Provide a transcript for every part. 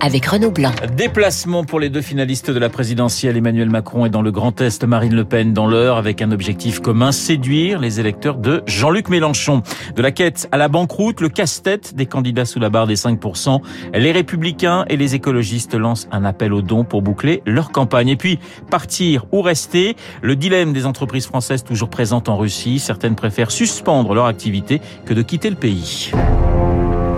avec Renaud Blanc. Déplacement pour les deux finalistes de la présidentielle, Emmanuel Macron et dans le Grand Est, Marine Le Pen dans l'heure, avec un objectif commun, séduire les électeurs de Jean-Luc Mélenchon. De la quête à la banqueroute, le casse-tête des candidats sous la barre des 5%, les républicains et les écologistes lancent un appel aux dons pour boucler leur campagne. Et puis, partir ou rester, le dilemme des entreprises françaises toujours présentes en Russie, certaines préfèrent suspendre leur activité que de quitter le pays.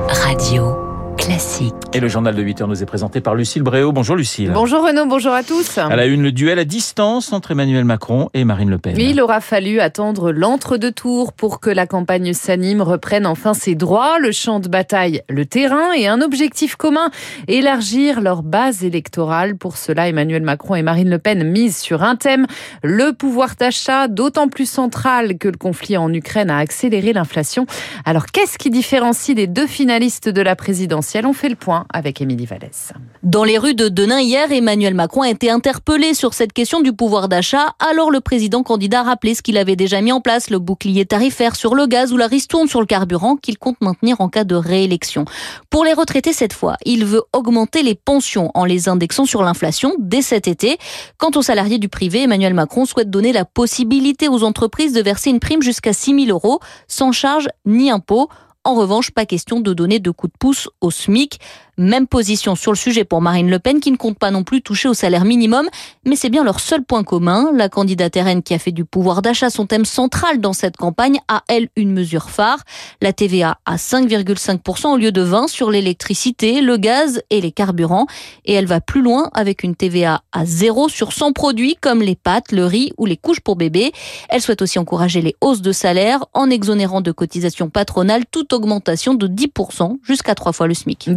Radio. Classique. Et le journal de 8 heures nous est présenté par Lucille Bréau. Bonjour Lucille. Bonjour Renaud, bonjour à tous. À la une, le duel à distance entre Emmanuel Macron et Marine Le Pen. Il aura fallu attendre l'entre-deux-tours pour que la campagne s'anime, reprenne enfin ses droits, le champ de bataille, le terrain et un objectif commun, élargir leur base électorale. Pour cela, Emmanuel Macron et Marine Le Pen misent sur un thème, le pouvoir d'achat, d'autant plus central que le conflit en Ukraine a accéléré l'inflation. Alors qu'est-ce qui différencie les deux finalistes de la présidence on fait le point avec Émilie Vallès. Dans les rues de Denain hier, Emmanuel Macron a été interpellé sur cette question du pouvoir d'achat. Alors le président candidat a rappelé ce qu'il avait déjà mis en place, le bouclier tarifaire sur le gaz ou la ristourne sur le carburant qu'il compte maintenir en cas de réélection. Pour les retraités cette fois, il veut augmenter les pensions en les indexant sur l'inflation dès cet été. Quant aux salariés du privé, Emmanuel Macron souhaite donner la possibilité aux entreprises de verser une prime jusqu'à 6 000 euros sans charge ni impôt. En revanche, pas question de donner de coups de pouce au SMIC. Même position sur le sujet pour Marine Le Pen qui ne compte pas non plus toucher au salaire minimum, mais c'est bien leur seul point commun. La candidate RN qui a fait du pouvoir d'achat son thème central dans cette campagne a elle une mesure phare, la TVA à 5,5% au lieu de 20 sur l'électricité, le gaz et les carburants et elle va plus loin avec une TVA à 0 sur 100 produits comme les pâtes, le riz ou les couches pour bébés. Elle souhaite aussi encourager les hausses de salaire en exonérant de cotisations patronales toute augmentation de 10% jusqu'à trois fois le SMIC.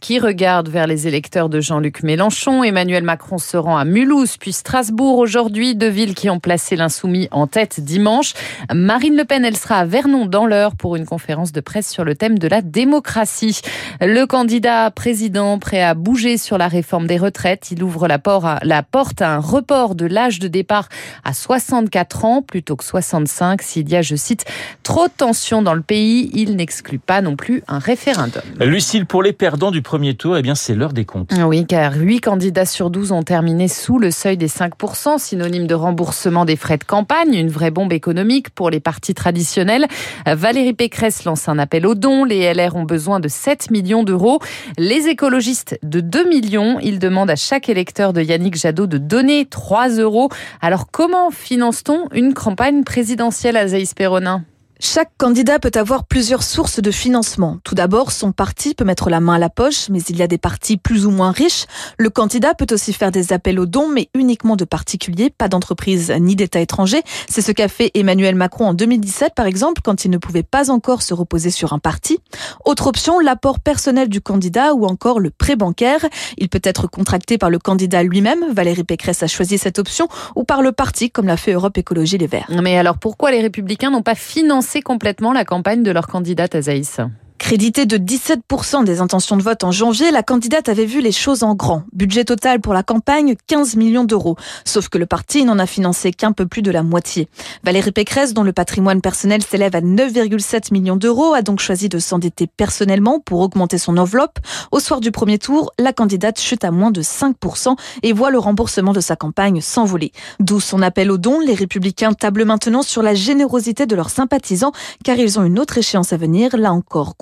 Qui regarde vers les électeurs de Jean-Luc Mélenchon. Emmanuel Macron se rend à Mulhouse puis Strasbourg aujourd'hui, deux villes qui ont placé l'insoumis en tête dimanche. Marine Le Pen, elle sera à Vernon dans l'heure pour une conférence de presse sur le thème de la démocratie. Le candidat président prêt à bouger sur la réforme des retraites, il ouvre la porte à un report de l'âge de départ à 64 ans plutôt que 65 s'il y a, je cite, trop de tensions dans le pays. Il n'exclut pas non plus un référendum. Lucille, pour les perdants du premier tour, eh bien, c'est l'heure des comptes. Oui, car 8 candidats sur 12 ont terminé sous le seuil des 5%, synonyme de remboursement des frais de campagne, une vraie bombe économique pour les partis traditionnels. Valérie Pécresse lance un appel aux dons. Les LR ont besoin de 7 millions d'euros. Les écologistes de 2 millions. Ils demandent à chaque électeur de Yannick Jadot de donner 3 euros. Alors, comment finance-t-on une campagne présidentielle à Zaïs Perronin? Chaque candidat peut avoir plusieurs sources de financement. Tout d'abord, son parti peut mettre la main à la poche, mais il y a des partis plus ou moins riches. Le candidat peut aussi faire des appels aux dons, mais uniquement de particuliers, pas d'entreprises ni d'États étrangers. C'est ce qu'a fait Emmanuel Macron en 2017, par exemple, quand il ne pouvait pas encore se reposer sur un parti. Autre option, l'apport personnel du candidat ou encore le prêt bancaire. Il peut être contracté par le candidat lui-même, Valérie Pécresse a choisi cette option, ou par le parti, comme l'a fait Europe Écologie Les Verts. Mais alors pourquoi les Républicains n'ont pas financé complètement la campagne de leur candidate Azaïs. Crédité de 17% des intentions de vote en janvier, la candidate avait vu les choses en grand. Budget total pour la campagne, 15 millions d'euros. Sauf que le parti n'en a financé qu'un peu plus de la moitié. Valérie Pécresse, dont le patrimoine personnel s'élève à 9,7 millions d'euros, a donc choisi de s'endetter personnellement pour augmenter son enveloppe. Au soir du premier tour, la candidate chute à moins de 5% et voit le remboursement de sa campagne s'envoler. D'où son appel aux dons. Les républicains tablent maintenant sur la générosité de leurs sympathisants car ils ont une autre échéance à venir, là encore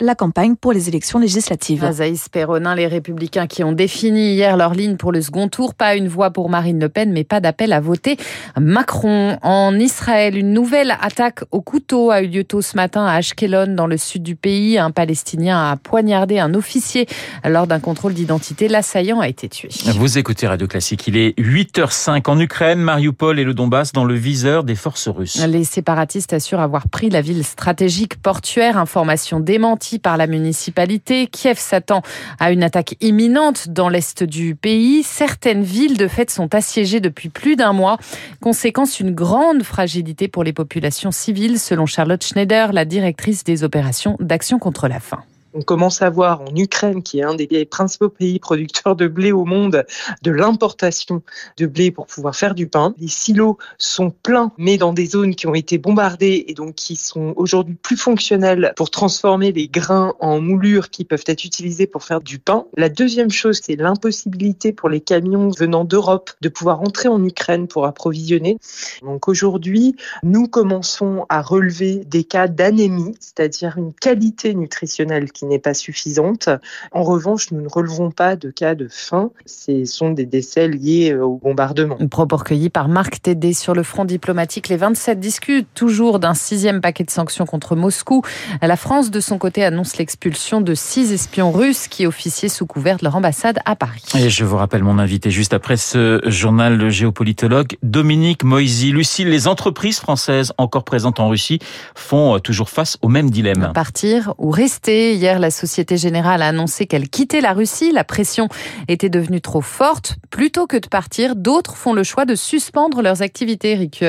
la campagne pour les élections législatives. Azaïs Perronin, les Républicains qui ont défini hier leur ligne pour le second tour. Pas une voix pour Marine Le Pen, mais pas d'appel à voter Macron. En Israël, une nouvelle attaque au couteau a eu lieu tôt ce matin à Ashkelon, dans le sud du pays. Un Palestinien a poignardé un officier lors d'un contrôle d'identité. L'assaillant a été tué. Vous écoutez Radio Classique. Il est 8h05 en Ukraine. Mariupol et le Donbass dans le viseur des forces russes. Les séparatistes assurent avoir pris la ville stratégique portuaire. Information démenti par la municipalité. Kiev s'attend à une attaque imminente dans l'est du pays. Certaines villes de fait sont assiégées depuis plus d'un mois. Conséquence, une grande fragilité pour les populations civiles, selon Charlotte Schneider, la directrice des opérations d'action contre la faim. On commence à voir en Ukraine, qui est un des principaux pays producteurs de blé au monde, de l'importation de blé pour pouvoir faire du pain. Les silos sont pleins, mais dans des zones qui ont été bombardées et donc qui sont aujourd'hui plus fonctionnelles pour transformer les grains en moulures qui peuvent être utilisés pour faire du pain. La deuxième chose, c'est l'impossibilité pour les camions venant d'Europe de pouvoir entrer en Ukraine pour approvisionner. Donc aujourd'hui, nous commençons à relever des cas d'anémie, c'est-à-dire une qualité nutritionnelle qui n'est pas suffisante. En revanche, nous ne relevons pas de cas de faim. Ce sont des décès liés au bombardement. Propos recueillis par Marc Tédé sur le front diplomatique. Les 27 discutent toujours d'un sixième paquet de sanctions contre Moscou. La France, de son côté, annonce l'expulsion de six espions russes qui officiaient sous couvert de leur ambassade à Paris. Et je vous rappelle mon invité juste après ce journal, le géopolitologue Dominique Moisy. Lucille, les entreprises françaises encore présentes en Russie font toujours face au même dilemme. Partir ou rester? Hier, la Société Générale a annoncé qu'elle quittait la Russie. La pression était devenue trop forte. Plutôt que de partir, d'autres font le choix de suspendre leurs activités, Rick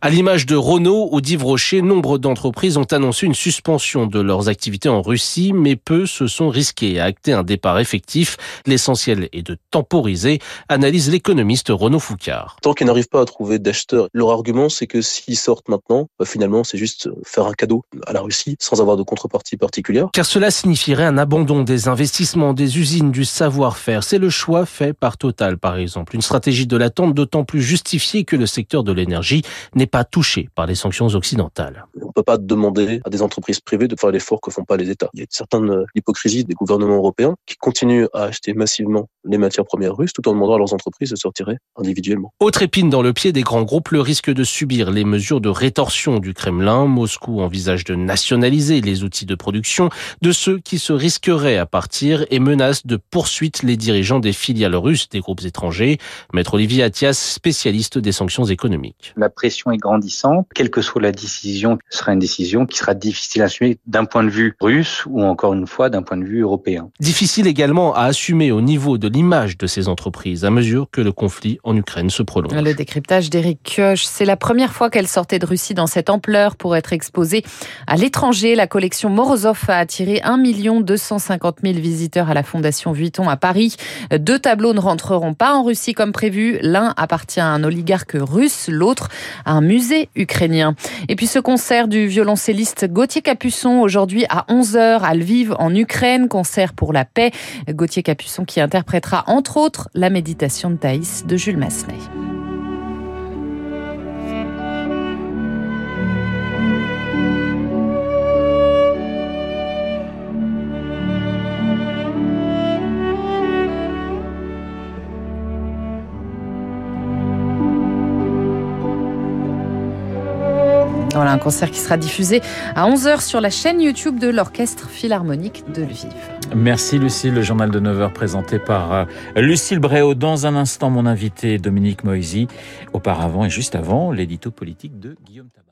à l'image de Renault ou d'Yves Rocher, nombre d'entreprises ont annoncé une suspension de leurs activités en Russie, mais peu se sont risqués à acter un départ effectif. L'essentiel est de temporiser, analyse l'économiste Renaud Foucard. Tant qu'ils n'arrivent pas à trouver d'acheteurs, leur argument c'est que s'ils sortent maintenant, bah, finalement c'est juste faire un cadeau à la Russie sans avoir de contrepartie particulière. Car cela signifierait un abandon des investissements, des usines, du savoir-faire. C'est le choix fait par Total par exemple. Une stratégie de l'attente d'autant plus justifiée que le secteur de l'énergie n'est pas touché par les sanctions occidentales. On ne peut pas demander à des entreprises privées de faire l'effort que font pas les États. Il y a une certaine euh, hypocrisie des gouvernements européens qui continuent à acheter massivement les matières premières russes tout en demandant à leurs entreprises de se retirer individuellement. Autre épine dans le pied des grands groupes, le risque de subir les mesures de rétorsion du Kremlin. Moscou envisage de nationaliser les outils de production de ceux qui se risqueraient à partir et menace de poursuite les dirigeants des filiales russes des groupes étrangers. Maître Olivier Attias, spécialiste des sanctions économiques. La pression est grandissante. Quelle que soit la décision, ce sera une décision qui sera difficile à assumer d'un point de vue russe ou encore une fois d'un point de vue européen. Difficile également à assumer au niveau de l'image de ces entreprises à mesure que le conflit en Ukraine se prolonge. Le décryptage d'Éric Kioch, c'est la première fois qu'elle sortait de Russie dans cette ampleur pour être exposée à l'étranger. La collection Morozov a attiré 1 250 000 visiteurs à la Fondation Vuitton à Paris. Deux tableaux ne rentreront pas en Russie comme prévu. L'un appartient à un oligarque russe, l'autre à un musée ukrainien. Et puis ce concert du violoncelliste Gauthier Capuçon aujourd'hui à 11h à Lviv en Ukraine, concert pour la paix. Gauthier Capuçon qui interprétera entre autres la méditation de Thaïs de Jules Massenet. Voilà un concert qui sera diffusé à 11h sur la chaîne YouTube de l'Orchestre Philharmonique de Lviv. Merci Lucille, le journal de 9h présenté par euh, Lucille Bréau. Dans un instant, mon invité Dominique Moisy. Auparavant et juste avant, l'édito politique de Guillaume Tabar.